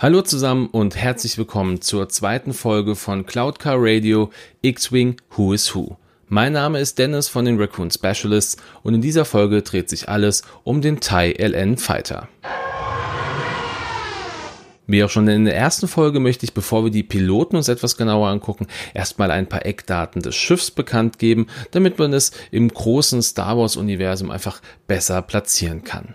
Hallo zusammen und herzlich willkommen zur zweiten Folge von Cloud Car Radio X-Wing Who is Who. Mein Name ist Dennis von den Raccoon Specialists und in dieser Folge dreht sich alles um den TIE LN Fighter. Wie auch schon in der ersten Folge möchte ich, bevor wir die Piloten uns etwas genauer angucken, erstmal ein paar Eckdaten des Schiffs bekannt geben, damit man es im großen Star Wars Universum einfach besser platzieren kann.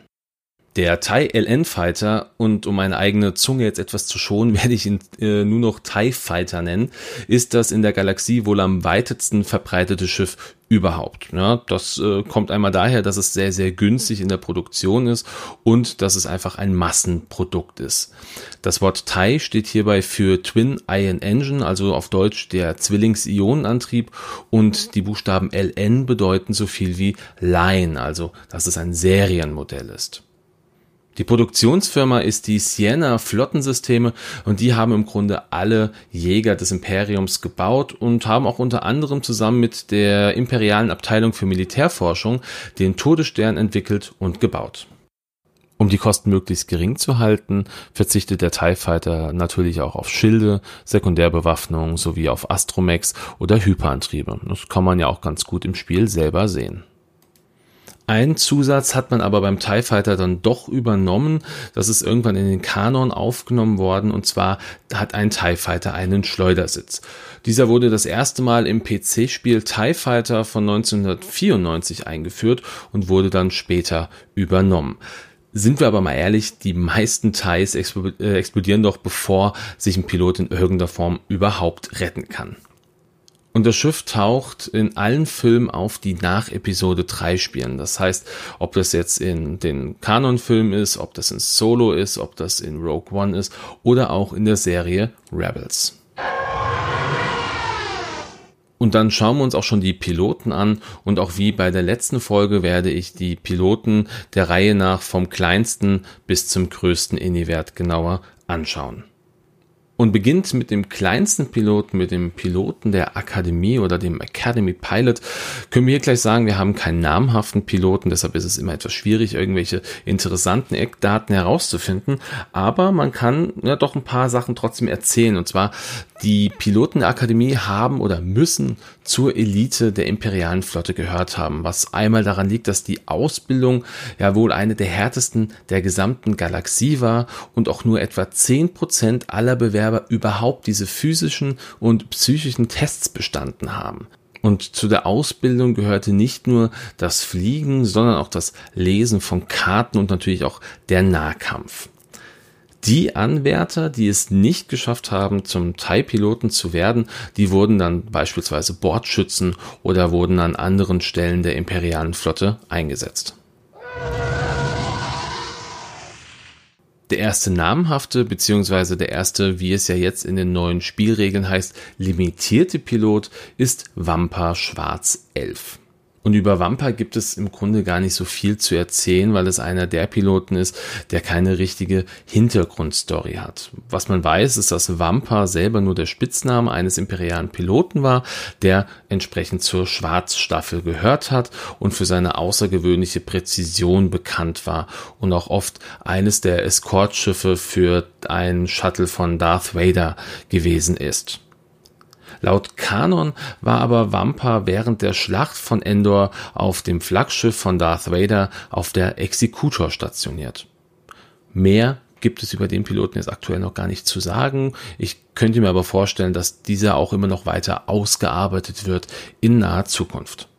Der TIE LN Fighter, und um meine eigene Zunge jetzt etwas zu schonen, werde ich ihn äh, nur noch TIE Fighter nennen, ist das in der Galaxie wohl am weitesten verbreitete Schiff überhaupt. Ja, das äh, kommt einmal daher, dass es sehr, sehr günstig in der Produktion ist und dass es einfach ein Massenprodukt ist. Das Wort TIE steht hierbei für Twin Ion Engine, also auf Deutsch der Zwillings-Ionenantrieb und die Buchstaben LN bedeuten so viel wie Line, also dass es ein Serienmodell ist. Die Produktionsfirma ist die Sienna Flottensysteme und die haben im Grunde alle Jäger des Imperiums gebaut und haben auch unter anderem zusammen mit der imperialen Abteilung für Militärforschung den Todesstern entwickelt und gebaut. Um die Kosten möglichst gering zu halten, verzichtet der TIE Fighter natürlich auch auf Schilde, Sekundärbewaffnung sowie auf Astromex oder Hyperantriebe. Das kann man ja auch ganz gut im Spiel selber sehen. Ein Zusatz hat man aber beim TIE Fighter dann doch übernommen. Das ist irgendwann in den Kanon aufgenommen worden. Und zwar hat ein TIE Fighter einen Schleudersitz. Dieser wurde das erste Mal im PC-Spiel TIE Fighter von 1994 eingeführt und wurde dann später übernommen. Sind wir aber mal ehrlich, die meisten TIEs äh, explodieren doch, bevor sich ein Pilot in irgendeiner Form überhaupt retten kann. Und das Schiff taucht in allen Filmen auf, die nach Episode 3 spielen. Das heißt, ob das jetzt in den Kanon-Filmen ist, ob das in Solo ist, ob das in Rogue One ist oder auch in der Serie Rebels. Und dann schauen wir uns auch schon die Piloten an und auch wie bei der letzten Folge werde ich die Piloten der Reihe nach vom kleinsten bis zum größten Iniwert genauer anschauen und beginnt mit dem kleinsten Piloten, mit dem Piloten der Akademie oder dem Academy Pilot. Können wir hier gleich sagen, wir haben keinen namhaften Piloten, deshalb ist es immer etwas schwierig, irgendwelche interessanten Eckdaten herauszufinden. Aber man kann ja doch ein paar Sachen trotzdem erzählen. Und zwar, die Piloten der Akademie haben oder müssen zur Elite der imperialen Flotte gehört haben, was einmal daran liegt, dass die Ausbildung ja wohl eine der härtesten der gesamten Galaxie war und auch nur etwa zehn Prozent aller Bewerber überhaupt diese physischen und psychischen Tests bestanden haben. Und zu der Ausbildung gehörte nicht nur das Fliegen, sondern auch das Lesen von Karten und natürlich auch der Nahkampf. Die Anwärter, die es nicht geschafft haben, zum Thai-Piloten zu werden, die wurden dann beispielsweise Bordschützen oder wurden an anderen Stellen der imperialen Flotte eingesetzt. Der erste namhafte, beziehungsweise der erste, wie es ja jetzt in den neuen Spielregeln heißt, limitierte Pilot ist Wampa Schwarz 11. Und über Wampa gibt es im Grunde gar nicht so viel zu erzählen, weil es einer der Piloten ist, der keine richtige Hintergrundstory hat. Was man weiß, ist, dass Wampa selber nur der Spitzname eines imperialen Piloten war, der entsprechend zur Schwarzstaffel gehört hat und für seine außergewöhnliche Präzision bekannt war und auch oft eines der Escortschiffe für ein Shuttle von Darth Vader gewesen ist. Laut Kanon war aber Wampa während der Schlacht von Endor auf dem Flaggschiff von Darth Vader auf der Executor stationiert. Mehr gibt es über den Piloten jetzt aktuell noch gar nicht zu sagen. Ich könnte mir aber vorstellen, dass dieser auch immer noch weiter ausgearbeitet wird in naher Zukunft.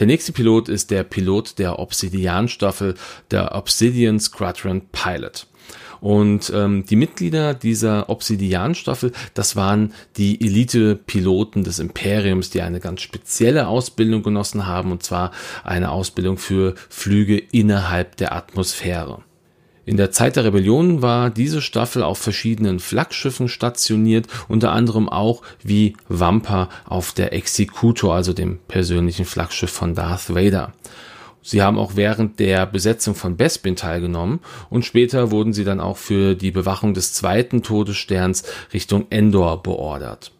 Der nächste Pilot ist der Pilot der Obsidian-Staffel, der Obsidian Squadron Pilot. Und ähm, die Mitglieder dieser Obsidian-Staffel, das waren die Elite-Piloten des Imperiums, die eine ganz spezielle Ausbildung genossen haben, und zwar eine Ausbildung für Flüge innerhalb der Atmosphäre. In der Zeit der Rebellion war diese Staffel auf verschiedenen Flaggschiffen stationiert, unter anderem auch wie Wampa auf der Executor, also dem persönlichen Flaggschiff von Darth Vader. Sie haben auch während der Besetzung von Bespin teilgenommen und später wurden sie dann auch für die Bewachung des zweiten Todessterns Richtung Endor beordert.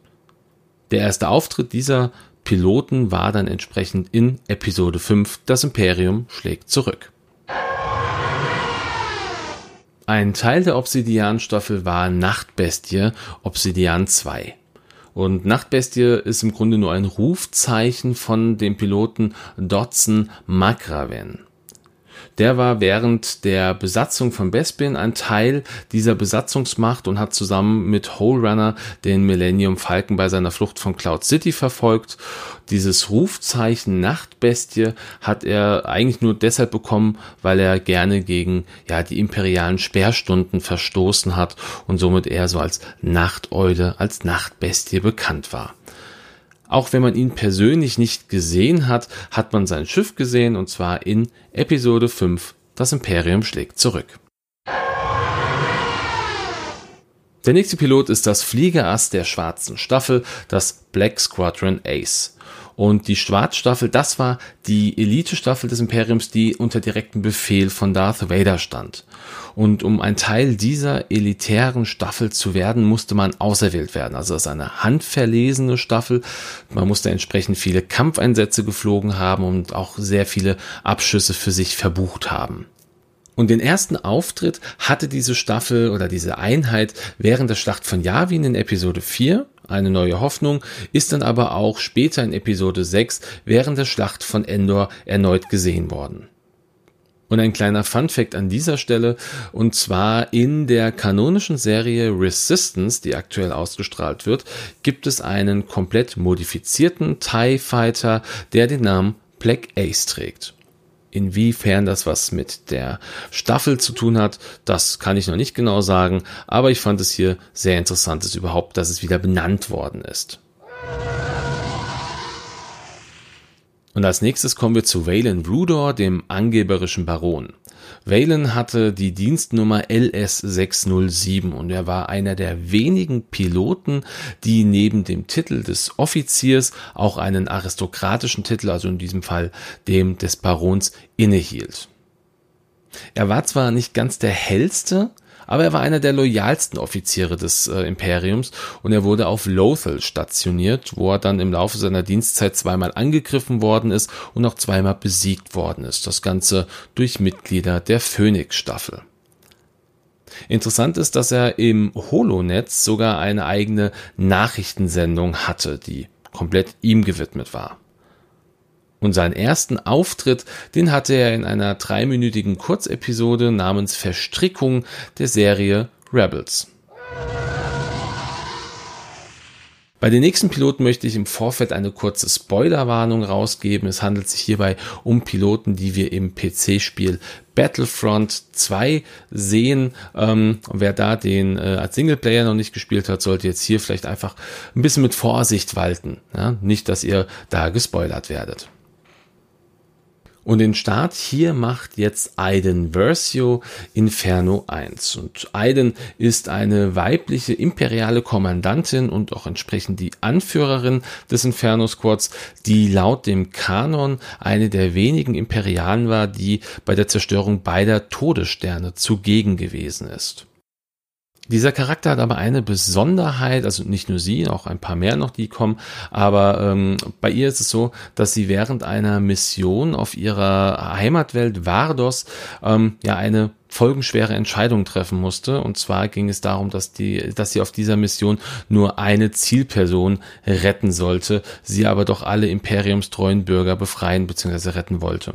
Der erste Auftritt dieser Piloten war dann entsprechend in Episode 5 Das Imperium schlägt zurück. Ein Teil der Obsidian-Staffel war Nachtbestie Obsidian 2. Und Nachtbestie ist im Grunde nur ein Rufzeichen von dem Piloten Dodson Makraven. Der war während der Besatzung von Bespin ein Teil dieser Besatzungsmacht und hat zusammen mit Hole Runner den Millennium Falcon bei seiner Flucht von Cloud City verfolgt. Dieses Rufzeichen Nachtbestie hat er eigentlich nur deshalb bekommen, weil er gerne gegen ja die imperialen Sperrstunden verstoßen hat und somit eher so als Nachteule, als Nachtbestie bekannt war. Auch wenn man ihn persönlich nicht gesehen hat, hat man sein Schiff gesehen und zwar in Episode 5 Das Imperium schlägt zurück. Der nächste Pilot ist das Fliegerass der schwarzen Staffel, das Black Squadron Ace. Und die Schwarzstaffel, das war die Elite-Staffel des Imperiums, die unter direktem Befehl von Darth Vader stand. Und um ein Teil dieser elitären Staffel zu werden, musste man auserwählt werden. Also das ist eine handverlesene Staffel. Man musste entsprechend viele Kampfeinsätze geflogen haben und auch sehr viele Abschüsse für sich verbucht haben. Und den ersten Auftritt hatte diese Staffel oder diese Einheit während der Schlacht von Yavin in Episode 4 eine neue Hoffnung, ist dann aber auch später in Episode 6 während der Schlacht von Endor erneut gesehen worden. Und ein kleiner Funfact an dieser Stelle, und zwar in der kanonischen Serie Resistance, die aktuell ausgestrahlt wird, gibt es einen komplett modifizierten TIE Fighter, der den Namen Black Ace trägt. Inwiefern das was mit der Staffel zu tun hat, das kann ich noch nicht genau sagen, aber ich fand es hier sehr interessant, dass überhaupt, dass es wieder benannt worden ist. Und als nächstes kommen wir zu Valen Rudor, dem angeberischen Baron. Valen hatte die Dienstnummer LS607 und er war einer der wenigen Piloten, die neben dem Titel des Offiziers auch einen aristokratischen Titel, also in diesem Fall dem des Barons, innehielt. Er war zwar nicht ganz der hellste, aber er war einer der loyalsten Offiziere des äh, Imperiums und er wurde auf Lothal stationiert, wo er dann im Laufe seiner Dienstzeit zweimal angegriffen worden ist und auch zweimal besiegt worden ist. Das Ganze durch Mitglieder der Phoenix-Staffel. Interessant ist, dass er im Holonetz sogar eine eigene Nachrichtensendung hatte, die komplett ihm gewidmet war. Und seinen ersten Auftritt, den hatte er in einer dreiminütigen Kurzepisode namens Verstrickung der Serie Rebels. Bei den nächsten Piloten möchte ich im Vorfeld eine kurze Spoilerwarnung rausgeben. Es handelt sich hierbei um Piloten, die wir im PC-Spiel Battlefront 2 sehen. Ähm, wer da den äh, als Singleplayer noch nicht gespielt hat, sollte jetzt hier vielleicht einfach ein bisschen mit Vorsicht walten. Ja? Nicht, dass ihr da gespoilert werdet. Und den Start hier macht jetzt Aiden Versio Inferno 1. Und Aiden ist eine weibliche imperiale Kommandantin und auch entsprechend die Anführerin des Inferno Squads, die laut dem Kanon eine der wenigen Imperialen war, die bei der Zerstörung beider Todessterne zugegen gewesen ist. Dieser Charakter hat aber eine Besonderheit, also nicht nur sie, auch ein paar mehr noch, die kommen, aber ähm, bei ihr ist es so, dass sie während einer Mission auf ihrer Heimatwelt Vardos ähm, ja eine folgenschwere Entscheidung treffen musste. Und zwar ging es darum, dass die, dass sie auf dieser Mission nur eine Zielperson retten sollte, sie aber doch alle imperiumstreuen Bürger befreien bzw. retten wollte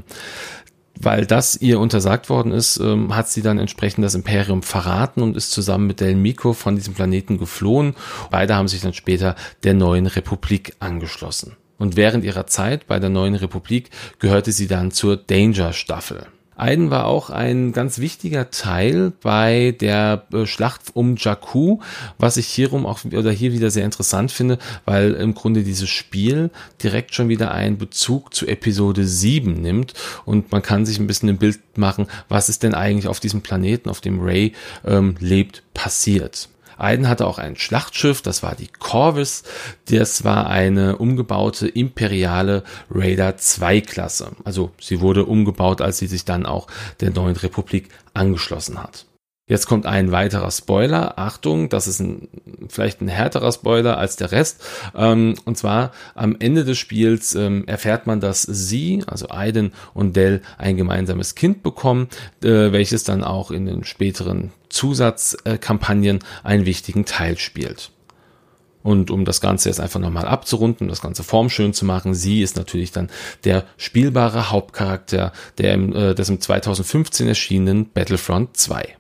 weil das ihr untersagt worden ist, ähm, hat sie dann entsprechend das Imperium verraten und ist zusammen mit Del Mico von diesem Planeten geflohen. Beide haben sich dann später der neuen Republik angeschlossen. Und während ihrer Zeit bei der neuen Republik gehörte sie dann zur Danger Staffel. Aiden war auch ein ganz wichtiger Teil bei der äh, Schlacht um Jakku, was ich hierum auch oder hier wieder sehr interessant finde, weil im Grunde dieses Spiel direkt schon wieder einen Bezug zu Episode 7 nimmt und man kann sich ein bisschen ein Bild machen, was ist denn eigentlich auf diesem Planeten, auf dem Ray ähm, lebt, passiert. Aiden hatte auch ein Schlachtschiff, das war die Corvus. Das war eine umgebaute imperiale Raider 2 Klasse. Also sie wurde umgebaut, als sie sich dann auch der neuen Republik angeschlossen hat. Jetzt kommt ein weiterer Spoiler. Achtung, das ist ein, vielleicht ein härterer Spoiler als der Rest. Ähm, und zwar am Ende des Spiels ähm, erfährt man, dass sie, also Aiden und Dell, ein gemeinsames Kind bekommen, äh, welches dann auch in den späteren Zusatzkampagnen einen wichtigen Teil spielt. Und um das Ganze jetzt einfach nochmal abzurunden, das Ganze formschön zu machen, sie ist natürlich dann der spielbare Hauptcharakter der im, äh, des im 2015 erschienenen Battlefront 2.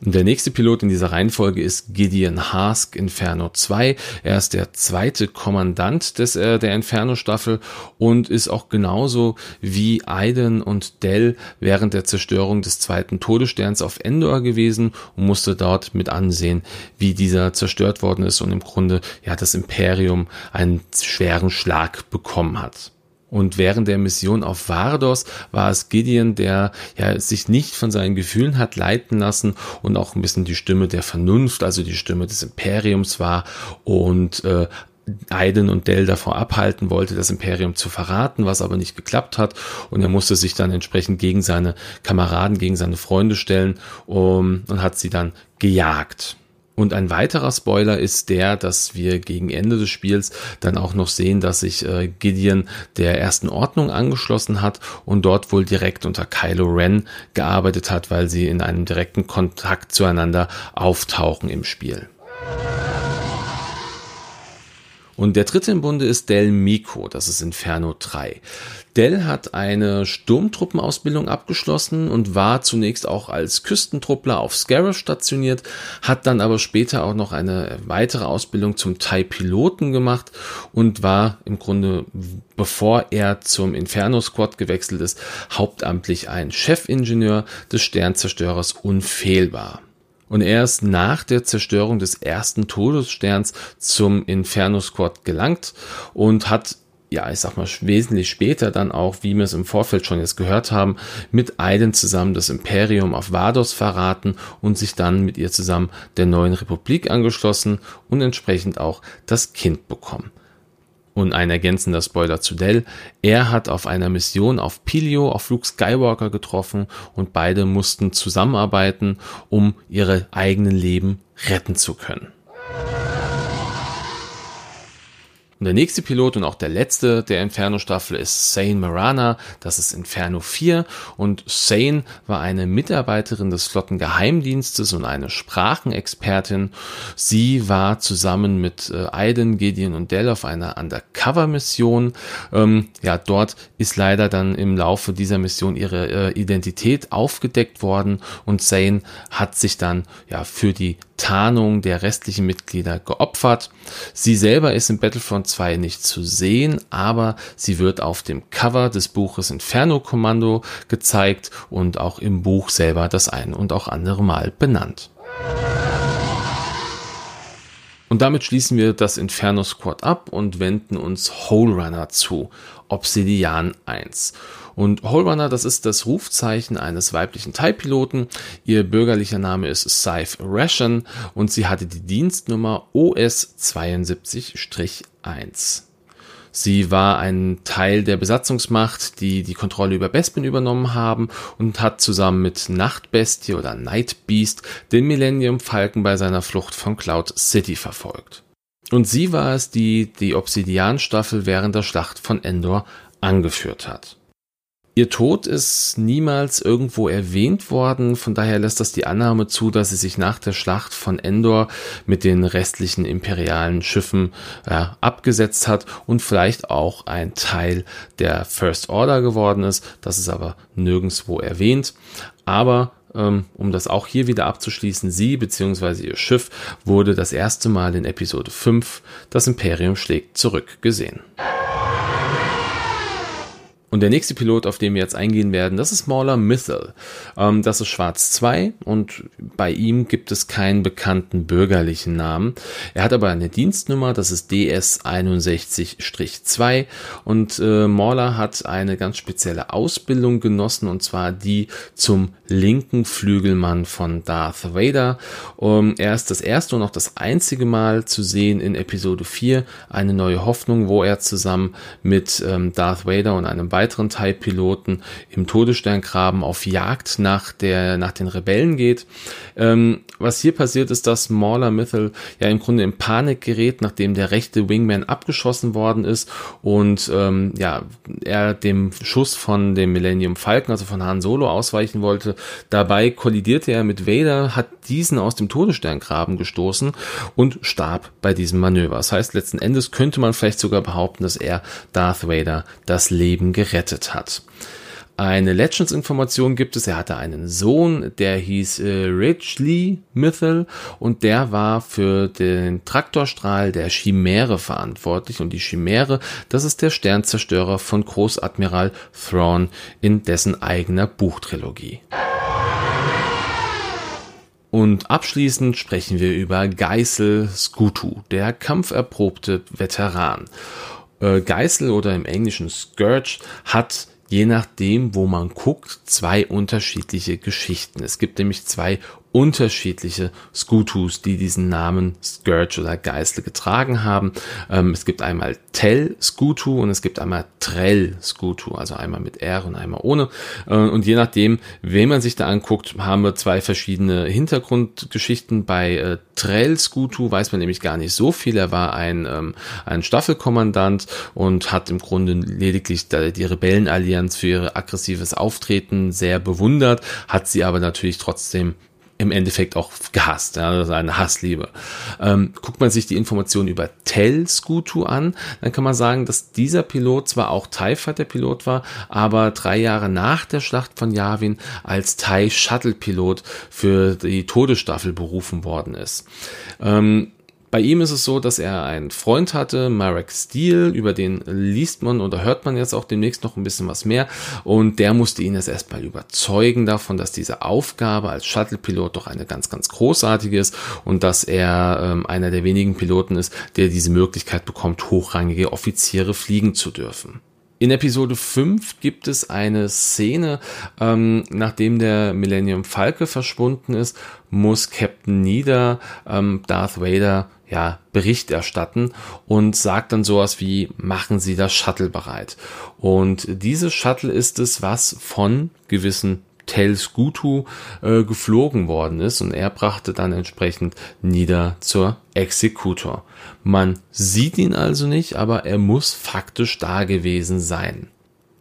Der nächste Pilot in dieser Reihenfolge ist Gideon Hask Inferno 2. Er ist der zweite Kommandant des, äh, der Inferno-Staffel und ist auch genauso wie Aiden und Dell während der Zerstörung des zweiten Todessterns auf Endor gewesen und musste dort mit ansehen, wie dieser zerstört worden ist und im Grunde ja das Imperium einen schweren Schlag bekommen hat. Und während der Mission auf Vardos war es Gideon, der ja sich nicht von seinen Gefühlen hat leiten lassen und auch ein bisschen die Stimme der Vernunft, also die Stimme des Imperiums war und äh, Aiden und Dell davor abhalten wollte, das Imperium zu verraten, was aber nicht geklappt hat. Und er musste sich dann entsprechend gegen seine Kameraden, gegen seine Freunde stellen um, und hat sie dann gejagt. Und ein weiterer Spoiler ist der, dass wir gegen Ende des Spiels dann auch noch sehen, dass sich äh, Gideon der ersten Ordnung angeschlossen hat und dort wohl direkt unter Kylo Ren gearbeitet hat, weil sie in einem direkten Kontakt zueinander auftauchen im Spiel. Und der dritte im Bunde ist Del Mico, das ist Inferno 3. Dell hat eine Sturmtruppenausbildung abgeschlossen und war zunächst auch als Küstentruppler auf Scarif stationiert, hat dann aber später auch noch eine weitere Ausbildung zum Thai-Piloten gemacht und war im Grunde, bevor er zum Inferno Squad gewechselt ist, hauptamtlich ein Chefingenieur des Sternzerstörers unfehlbar und erst nach der Zerstörung des ersten Todessterns zum Inferno Squad gelangt und hat ja, ich sag mal, wesentlich später dann auch, wie wir es im Vorfeld schon jetzt gehört haben, mit Aiden zusammen das Imperium auf Vados verraten und sich dann mit ihr zusammen der neuen Republik angeschlossen und entsprechend auch das Kind bekommen. Und ein ergänzender Spoiler zu Dell. Er hat auf einer Mission auf Pilio auf Luke Skywalker getroffen und beide mussten zusammenarbeiten, um ihre eigenen Leben retten zu können. Und der nächste Pilot und auch der letzte der Inferno-Staffel ist Sane Marana. Das ist Inferno 4. Und Sane war eine Mitarbeiterin des Flottengeheimdienstes und eine Sprachenexpertin. Sie war zusammen mit äh, Aiden, Gideon und Dell auf einer Undercover-Mission. Ähm, ja, dort ist leider dann im Laufe dieser Mission ihre äh, Identität aufgedeckt worden und Sane hat sich dann ja für die Tarnung der restlichen Mitglieder geopfert. Sie selber ist in Battlefront 2 nicht zu sehen, aber sie wird auf dem Cover des Buches Inferno Kommando gezeigt und auch im Buch selber das ein und auch andere Mal benannt. Und damit schließen wir das Inferno Squad ab und wenden uns Hole Runner zu, Obsidian 1. Und Holrunner, das ist das Rufzeichen eines weiblichen TIE-Piloten. Ihr bürgerlicher Name ist Scythe Ration und sie hatte die Dienstnummer OS 72-1. Sie war ein Teil der Besatzungsmacht, die die Kontrolle über Bespin übernommen haben und hat zusammen mit Nachtbestie oder Night Beast den Millennium Falcon bei seiner Flucht von Cloud City verfolgt. Und sie war es, die die Obsidian-Staffel während der Schlacht von Endor angeführt hat. Ihr Tod ist niemals irgendwo erwähnt worden, von daher lässt das die Annahme zu, dass sie sich nach der Schlacht von Endor mit den restlichen imperialen Schiffen äh, abgesetzt hat und vielleicht auch ein Teil der First Order geworden ist. Das ist aber nirgendswo erwähnt. Aber ähm, um das auch hier wieder abzuschließen, sie bzw. ihr Schiff wurde das erste Mal in Episode 5 Das Imperium schlägt zurück gesehen. Und der nächste Pilot, auf den wir jetzt eingehen werden, das ist Mauler Mythel. Ähm, das ist Schwarz 2 und bei ihm gibt es keinen bekannten bürgerlichen Namen. Er hat aber eine Dienstnummer, das ist DS61-2 und äh, Mauler hat eine ganz spezielle Ausbildung genossen und zwar die zum linken Flügelmann von Darth Vader. Um, er ist das erste und auch das einzige Mal zu sehen in Episode 4, eine neue Hoffnung, wo er zusammen mit ähm, Darth Vader und einem weiteren TIE-Piloten im Todessterngraben auf Jagd nach der, nach den Rebellen geht. Ähm, was hier passiert ist, dass Mauler Mythel ja im Grunde in Panik gerät, nachdem der rechte Wingman abgeschossen worden ist und ähm, ja, er dem Schuss von dem Millennium Falcon, also von Han Solo, ausweichen wollte. Dabei kollidierte er mit Vader, hat diesen aus dem Todessterngraben gestoßen und starb bei diesem Manöver. Das heißt, letzten Endes könnte man vielleicht sogar behaupten, dass er Darth Vader das Leben gerettet hat. Eine Legends-Information gibt es, er hatte einen Sohn, der hieß äh, Ridgely Mythel und der war für den Traktorstrahl der Chimäre verantwortlich und die Chimäre, das ist der Sternzerstörer von Großadmiral Thrawn in dessen eigener Buchtrilogie. Und abschließend sprechen wir über Geisel Skutu, der kampferprobte Veteran. Äh, Geißel oder im Englischen Scourge hat je nachdem, wo man guckt, zwei unterschiedliche Geschichten. Es gibt nämlich zwei unterschiedliche Skutus, die diesen Namen Scourge oder Geißel getragen haben. Ähm, es gibt einmal Tell Skutu und es gibt einmal Trell Skutu, also einmal mit R und einmal ohne. Äh, und je nachdem, wen man sich da anguckt, haben wir zwei verschiedene Hintergrundgeschichten. Bei äh, Trell Skutu weiß man nämlich gar nicht so viel. Er war ein, ähm, ein Staffelkommandant und hat im Grunde lediglich die Rebellenallianz für ihr aggressives Auftreten sehr bewundert, hat sie aber natürlich trotzdem im Endeffekt auch gehasst. Ja, ist eine Hassliebe. Ähm, guckt man sich die Informationen über Tel Skutu an, dann kann man sagen, dass dieser Pilot zwar auch TIE Fighter Pilot war, aber drei Jahre nach der Schlacht von Yavin als TIE Shuttle Pilot für die Todesstaffel berufen worden ist. Ähm, bei ihm ist es so, dass er einen Freund hatte, Marek Steele, über den liest man oder hört man jetzt auch demnächst noch ein bisschen was mehr. Und der musste ihn jetzt erstmal überzeugen davon, dass diese Aufgabe als Shuttle-Pilot doch eine ganz, ganz großartige ist und dass er ähm, einer der wenigen Piloten ist, der diese Möglichkeit bekommt, hochrangige Offiziere fliegen zu dürfen. In Episode 5 gibt es eine Szene, ähm, nachdem der Millennium Falke verschwunden ist, muss Captain Nida ähm, Darth Vader ja, Bericht erstatten und sagt dann sowas wie, machen Sie das Shuttle bereit. Und dieses Shuttle ist es, was von gewissen Tels Gutu äh, geflogen worden ist und er brachte dann entsprechend nieder zur Exekutor. Man sieht ihn also nicht, aber er muss faktisch da gewesen sein.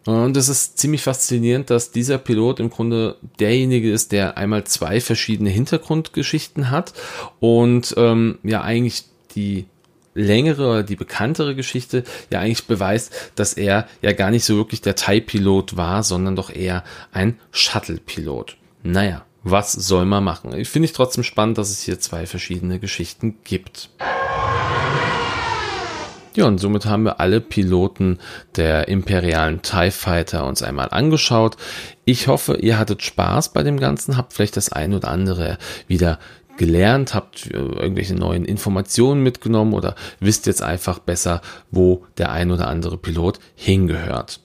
Und es ist ziemlich faszinierend, dass dieser Pilot im Grunde derjenige ist, der einmal zwei verschiedene Hintergrundgeschichten hat und ähm, ja eigentlich die längere oder die bekanntere Geschichte ja eigentlich beweist, dass er ja gar nicht so wirklich der Thai-Pilot war, sondern doch eher ein Shuttle-Pilot. Naja, was soll man machen? Ich finde ich trotzdem spannend, dass es hier zwei verschiedene Geschichten gibt. Ja, und somit haben wir alle Piloten der imperialen TIE Fighter uns einmal angeschaut. Ich hoffe, ihr hattet Spaß bei dem Ganzen, habt vielleicht das ein oder andere wieder gelernt, habt äh, irgendwelche neuen Informationen mitgenommen oder wisst jetzt einfach besser, wo der ein oder andere Pilot hingehört.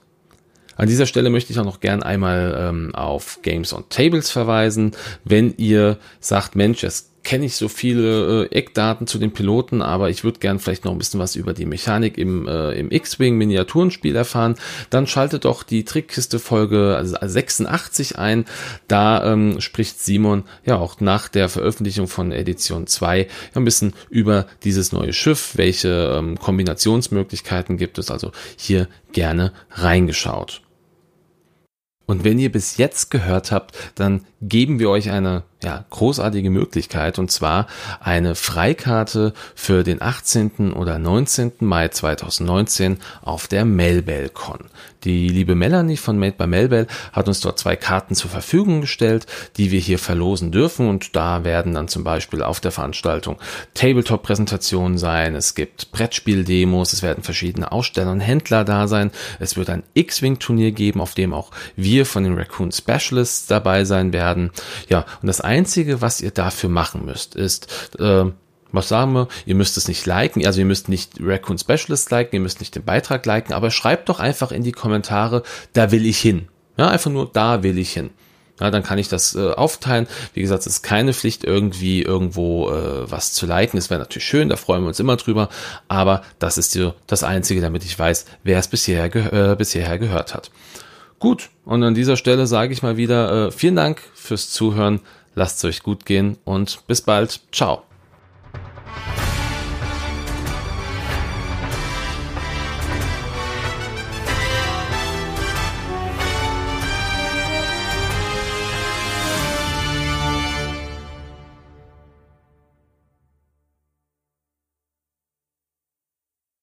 An dieser Stelle möchte ich auch noch gern einmal ähm, auf Games on Tables verweisen. Wenn ihr sagt, Mensch, es kenne ich so viele äh, Eckdaten zu den Piloten, aber ich würde gern vielleicht noch ein bisschen was über die Mechanik im, äh, im X-Wing Miniaturenspiel erfahren, dann schaltet doch die Trickkiste Folge 86 ein. Da ähm, spricht Simon ja auch nach der Veröffentlichung von Edition 2 ja, ein bisschen über dieses neue Schiff, welche ähm, Kombinationsmöglichkeiten gibt es, also hier gerne reingeschaut. Und wenn ihr bis jetzt gehört habt, dann geben wir euch eine ja, großartige Möglichkeit und zwar eine Freikarte für den 18. oder 19. Mai 2019 auf der MelbellCon. Die liebe Melanie von Made by Melbell hat uns dort zwei Karten zur Verfügung gestellt, die wir hier verlosen dürfen und da werden dann zum Beispiel auf der Veranstaltung Tabletop-Präsentationen sein, es gibt Brettspiel-Demos, es werden verschiedene Aussteller und Händler da sein, es wird ein X-Wing-Turnier geben, auf dem auch wir von den Raccoon Specialists dabei sein werden. Ja, und das Einzige, was ihr dafür machen müsst, ist, äh, was sagen wir? Ihr müsst es nicht liken, also ihr müsst nicht Raccoon Specialist liken, ihr müsst nicht den Beitrag liken, aber schreibt doch einfach in die Kommentare, da will ich hin. Ja, einfach nur, da will ich hin. Ja, dann kann ich das äh, aufteilen. Wie gesagt, es ist keine Pflicht, irgendwie irgendwo äh, was zu liken. Es wäre natürlich schön, da freuen wir uns immer drüber. Aber das ist die, das Einzige, damit ich weiß, wer es bisher, ge äh, bisher gehört hat. Gut, und an dieser Stelle sage ich mal wieder äh, vielen Dank fürs Zuhören. Lasst es euch gut gehen und bis bald. Ciao.